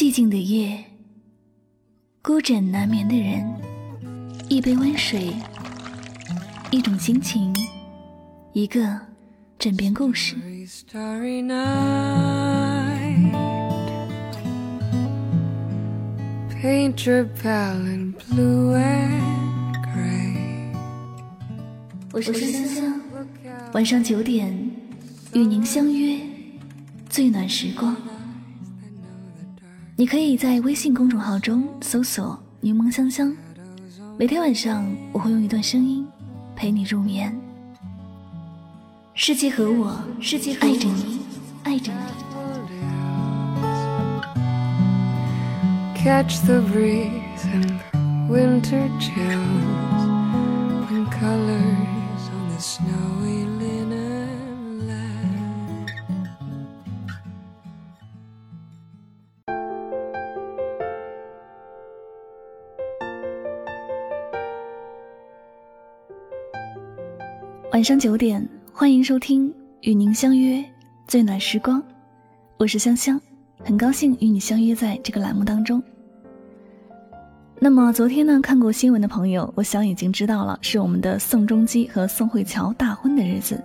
寂静的夜，孤枕难眠的人，一杯温水，一种心情，一个枕边故事。我是香香，晚上九点与您相约最暖时光。你可以在微信公众号中搜索“柠檬香香”，每天晚上我会用一段声音陪你入眠。世界和我，世界爱着你，爱着你。Catch the breeze and winter chills and colors 晚上九点，欢迎收听与您相约最暖时光，我是香香，很高兴与你相约在这个栏目当中。那么昨天呢，看过新闻的朋友，我想已经知道了，是我们的宋仲基和宋慧乔大婚的日子。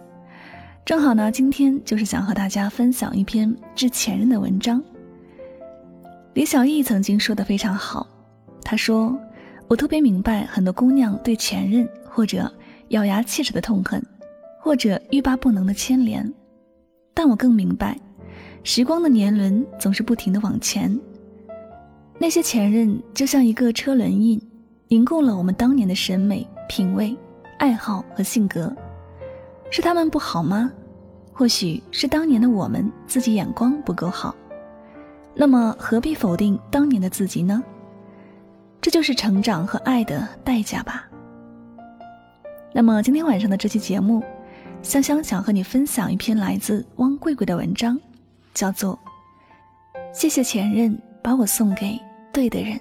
正好呢，今天就是想和大家分享一篇致前任的文章。李小艺曾经说的非常好，他说：“我特别明白很多姑娘对前任或者……”咬牙切齿的痛恨，或者欲罢不能的牵连，但我更明白，时光的年轮总是不停的往前。那些前任就像一个车轮印，凝固了我们当年的审美、品味、爱好和性格。是他们不好吗？或许是当年的我们自己眼光不够好。那么何必否定当年的自己呢？这就是成长和爱的代价吧。那么今天晚上的这期节目，香香想和你分享一篇来自汪贵贵的文章，叫做《谢谢前任把我送给对的人》。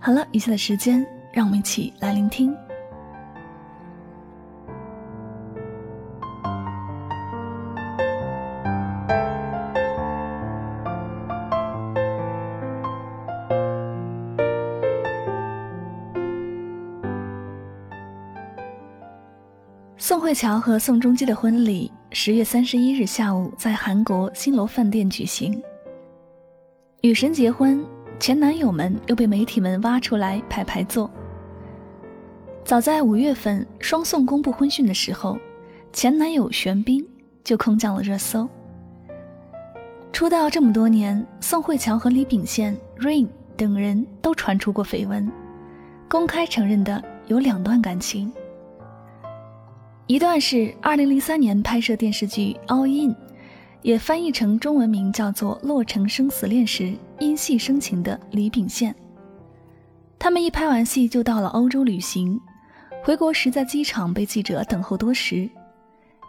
好了，以下的时间，让我们一起来聆听。宋慧乔和宋仲基的婚礼，十月三十一日下午在韩国新楼饭店举行。女神结婚，前男友们又被媒体们挖出来排排坐。早在五月份，双宋公布婚讯的时候，前男友玄彬就空降了热搜。出道这么多年，宋慧乔和李秉宪、Rain 等人都传出过绯闻，公开承认的有两段感情。一段是二零零三年拍摄电视剧《All In》，也翻译成中文名叫做《洛城生死恋》时因戏生情的李秉宪。他们一拍完戏就到了欧洲旅行，回国时在机场被记者等候多时。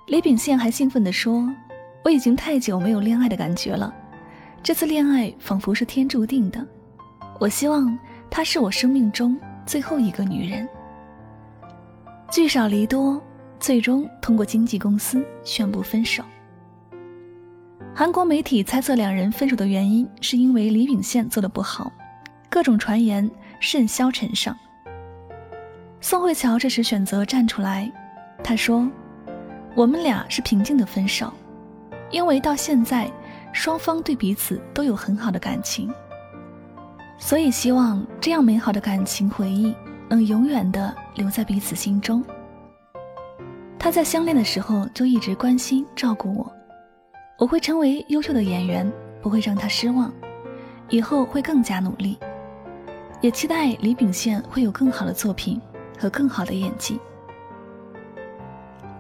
李秉宪还兴奋地说：“我已经太久没有恋爱的感觉了，这次恋爱仿佛是天注定的。我希望她是我生命中最后一个女人。”聚少离多。最终通过经纪公司宣布分手。韩国媒体猜测两人分手的原因是因为李秉宪做的不好，各种传言甚嚣尘上。宋慧乔这时选择站出来，她说：“我们俩是平静的分手，因为到现在双方对彼此都有很好的感情，所以希望这样美好的感情回忆能永远的留在彼此心中。”他在相恋的时候就一直关心照顾我，我会成为优秀的演员，不会让他失望，以后会更加努力，也期待李秉宪会有更好的作品和更好的演技。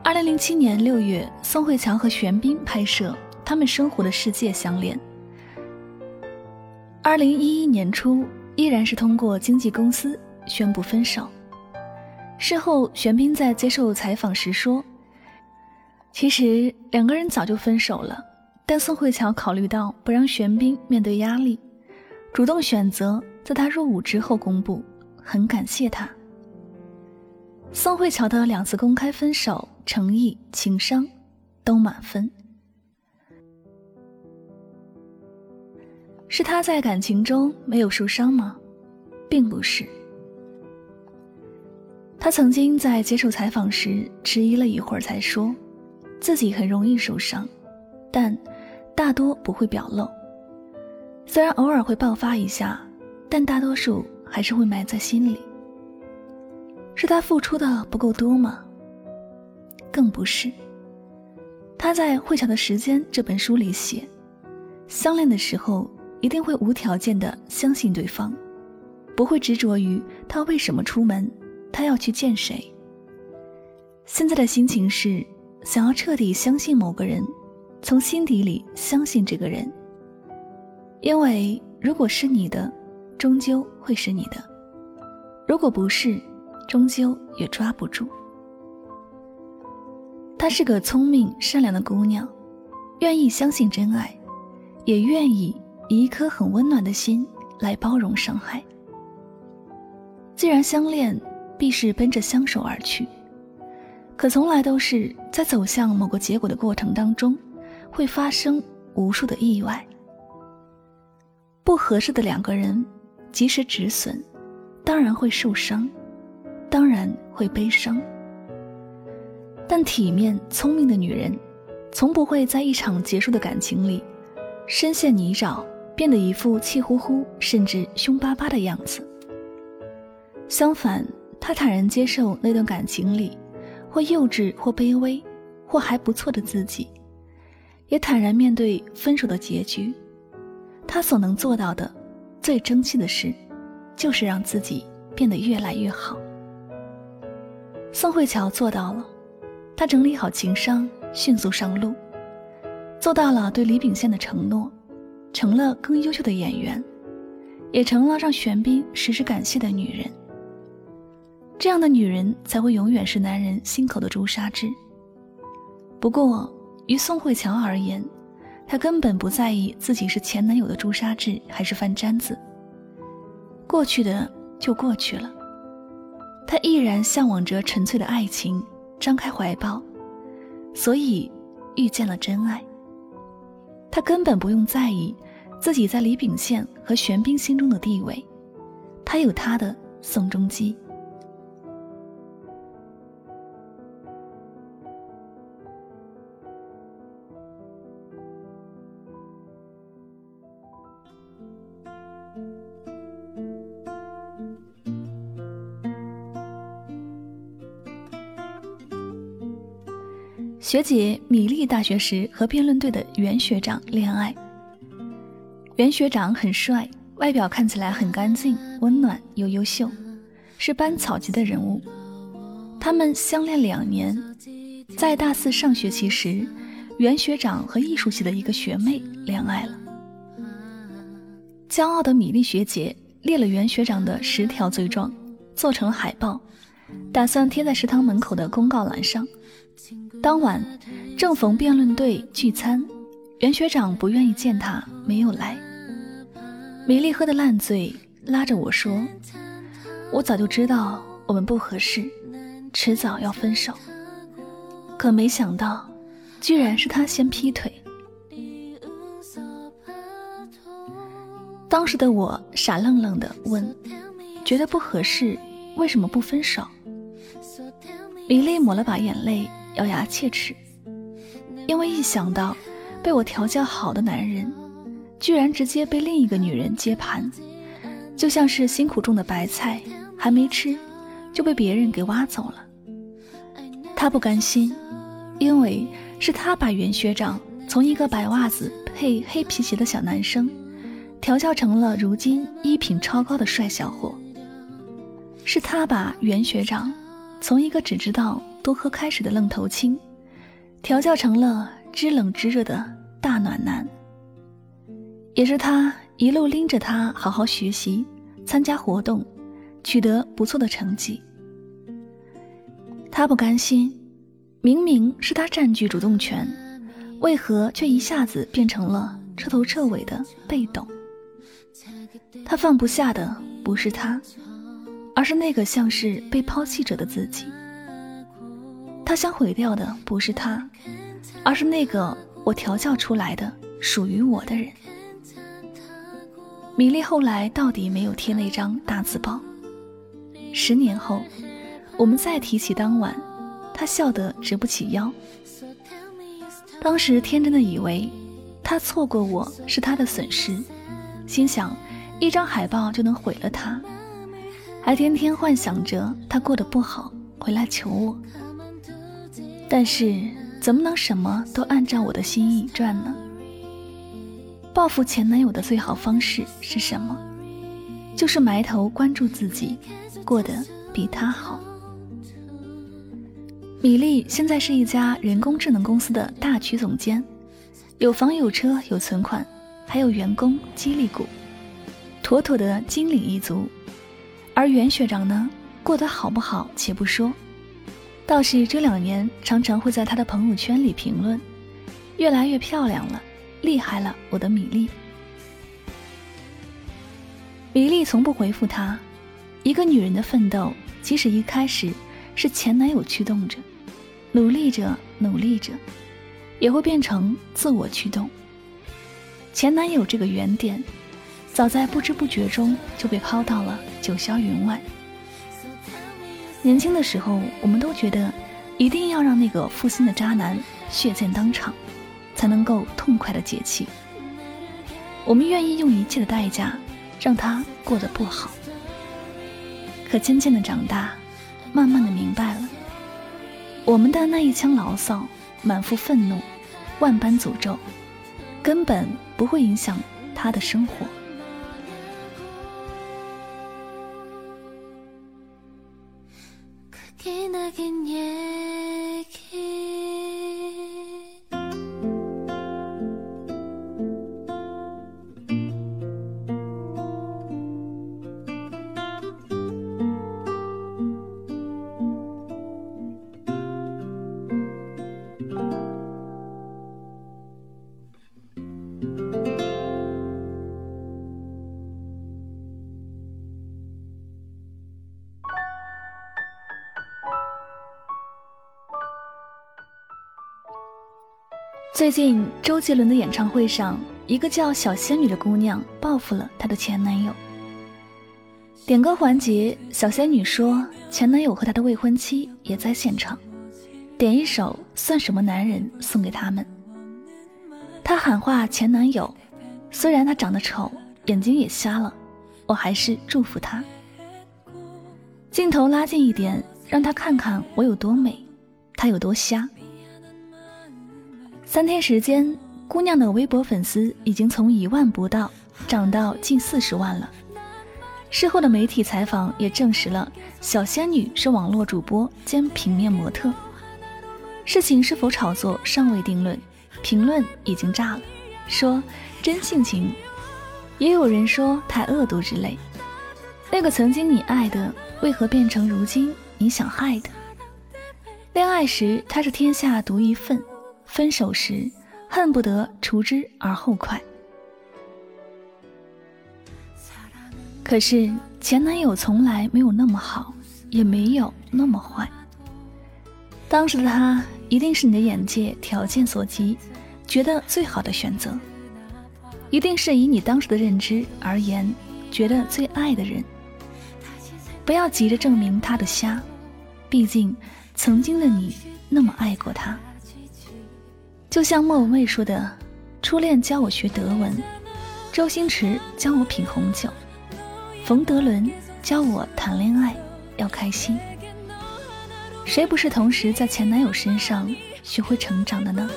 二零零七年六月，宋慧乔和玄彬拍摄《他们生活的世界》相恋。二零一一年初，依然是通过经纪公司宣布分手。事后，玄彬在接受采访时说：“其实两个人早就分手了，但宋慧乔考虑到不让玄彬面对压力，主动选择在他入伍之后公布，很感谢他。”宋慧乔的两次公开分手，诚意、情商都满分。是他在感情中没有受伤吗？并不是。他曾经在接受采访时迟疑了一会儿，才说自己很容易受伤，但大多不会表露。虽然偶尔会爆发一下，但大多数还是会埋在心里。是他付出的不够多吗？更不是。他在《会巧的时间》这本书里写，相恋的时候一定会无条件的相信对方，不会执着于他为什么出门，他要去见谁。现在的心情是想要彻底相信某个人，从心底里相信这个人。因为如果是你的，终究会是你的；如果不是，终究也抓不住。她是个聪明善良的姑娘，愿意相信真爱，也愿意以一颗很温暖的心来包容伤害。既然相恋，必是奔着相守而去，可从来都是在走向某个结果的过程当中，会发生无数的意外。不合适的两个人，及时止损，当然会受伤，当然会悲伤。但体面聪明的女人，从不会在一场结束的感情里，深陷泥沼，变得一副气呼呼甚至凶巴巴的样子。相反，他坦然接受那段感情里，或幼稚或卑微，或还不错的自己，也坦然面对分手的结局。他所能做到的，最争气的事，就是让自己变得越来越好。宋慧乔做到了，她整理好情商，迅速上路，做到了对李秉宪的承诺，成了更优秀的演员，也成了让玄彬时时感谢的女人。这样的女人才会永远是男人心口的朱砂痣。不过，于宋慧乔而言，她根本不在意自己是前男友的朱砂痣还是饭簪子，过去的就过去了。她依然向往着纯粹的爱情，张开怀抱，所以遇见了真爱。她根本不用在意自己在李秉宪和玄彬心中的地位，她有她的宋仲基。学姐米粒大学时和辩论队的袁学长恋爱。袁学长很帅，外表看起来很干净、温暖又优秀，是班草级的人物。他们相恋两年，在大四上学期时，袁学长和艺术系的一个学妹恋爱了。骄傲的米粒学姐列了袁学长的十条罪状，做成了海报，打算贴在食堂门口的公告栏上。当晚，正逢辩论队聚餐，袁学长不愿意见他，没有来。米粒喝得烂醉，拉着我说：“我早就知道我们不合适，迟早要分手。可没想到，居然是他先劈腿。”当时的我傻愣愣的问：“觉得不合适，为什么不分手？”米粒抹了把眼泪。咬牙切齿，因为一想到被我调教好的男人，居然直接被另一个女人接盘，就像是辛苦种的白菜还没吃就被别人给挖走了。他不甘心，因为是他把袁学长从一个白袜子配黑皮鞋的小男生，调教成了如今衣品超高的帅小伙。是他把袁学长从一个只知道。多喝开水的愣头青，调教成了知冷知热的大暖男。也是他一路拎着他好好学习、参加活动，取得不错的成绩。他不甘心，明明是他占据主动权，为何却一下子变成了彻头彻尾的被动？他放不下的不是他，而是那个像是被抛弃者的自己。他想毁掉的不是他，而是那个我调教出来的属于我的人。米粒后来到底没有贴那张大字报。十年后，我们再提起当晚，他笑得直不起腰。当时天真的以为，他错过我是他的损失，心想一张海报就能毁了他，还天天幻想着他过得不好回来求我。但是怎么能什么都按照我的心意转呢？报复前男友的最好方式是什么？就是埋头关注自己，过得比他好。米粒现在是一家人工智能公司的大区总监，有房有车有存款，还有员工激励股，妥妥的经理一族。而袁学长呢，过得好不好且不说，倒是这两年常常会在他的朋友圈里评论：“越来越漂亮了。”厉害了，我的米粒。米粒从不回复他。一个女人的奋斗，即使一开始是前男友驱动着，努力着努力着，也会变成自我驱动。前男友这个原点，早在不知不觉中就被抛到了九霄云外。年轻的时候，我们都觉得一定要让那个负心的渣男血溅当场。才能够痛快的解气。我们愿意用一切的代价让他过得不好。可渐渐的长大，慢慢的明白了，我们的那一腔牢骚、满腹愤怒、万般诅咒，根本不会影响他的生活。最近周杰伦的演唱会上，一个叫小仙女的姑娘报复了她的前男友。点歌环节，小仙女说前男友和他的未婚妻也在现场，点一首《算什么男人》送给他们。她喊话前男友，虽然他长得丑，眼睛也瞎了，我还是祝福他。镜头拉近一点，让他看看我有多美，他有多瞎。三天时间，姑娘的微博粉丝已经从一万不到涨到近四十万了。事后的媒体采访也证实了，小仙女是网络主播兼平面模特。事情是否炒作尚未定论，评论已经炸了，说真性情，也有人说太恶毒之类。那个曾经你爱的，为何变成如今你想害的？恋爱时他是天下独一份。分手时，恨不得除之而后快。可是前男友从来没有那么好，也没有那么坏。当时的他一定是你的眼界条件所及，觉得最好的选择，一定是以你当时的认知而言，觉得最爱的人。不要急着证明他的瞎，毕竟曾经的你那么爱过他。就像莫文蔚说的：“初恋教我学德文，周星驰教我品红酒，冯德伦教我谈恋爱要开心。谁不是同时在前男友身上学会成长的呢？”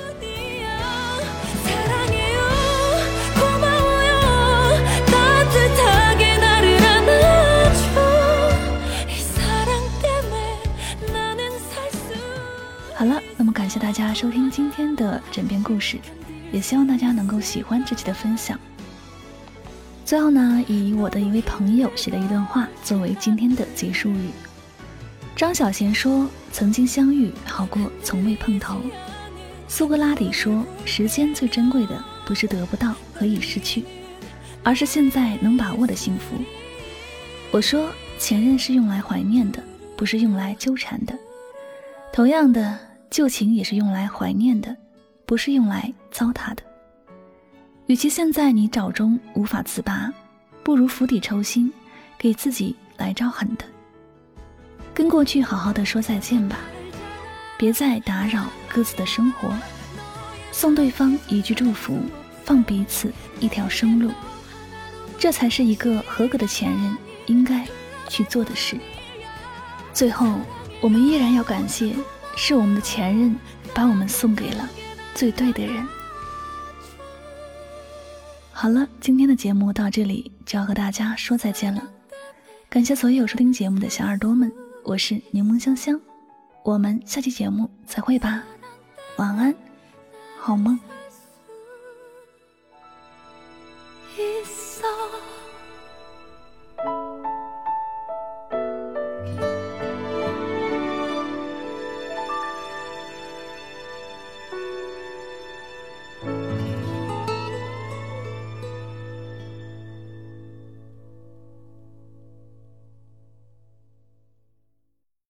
感谢大家收听今天的枕边故事，也希望大家能够喜欢这期的分享。最后呢，以我的一位朋友写的一段话作为今天的结束语。张小娴说：“曾经相遇好过从未碰头。”苏格拉底说：“时间最珍贵的不是得不到和已失去，而是现在能把握的幸福。”我说：“前任是用来怀念的，不是用来纠缠的。”同样的。旧情也是用来怀念的，不是用来糟蹋的。与其现在泥沼中无法自拔，不如釜底抽薪，给自己来招狠的。跟过去好好的说再见吧，别再打扰各自的生活，送对方一句祝福，放彼此一条生路，这才是一个合格的前任应该去做的事。最后，我们依然要感谢，是我们的前任把我们送给了最对的人。好了，今天的节目到这里就要和大家说再见了，感谢所有收听节目的小耳朵们。我是柠檬香香，我们下期节目再会吧，晚安，好梦。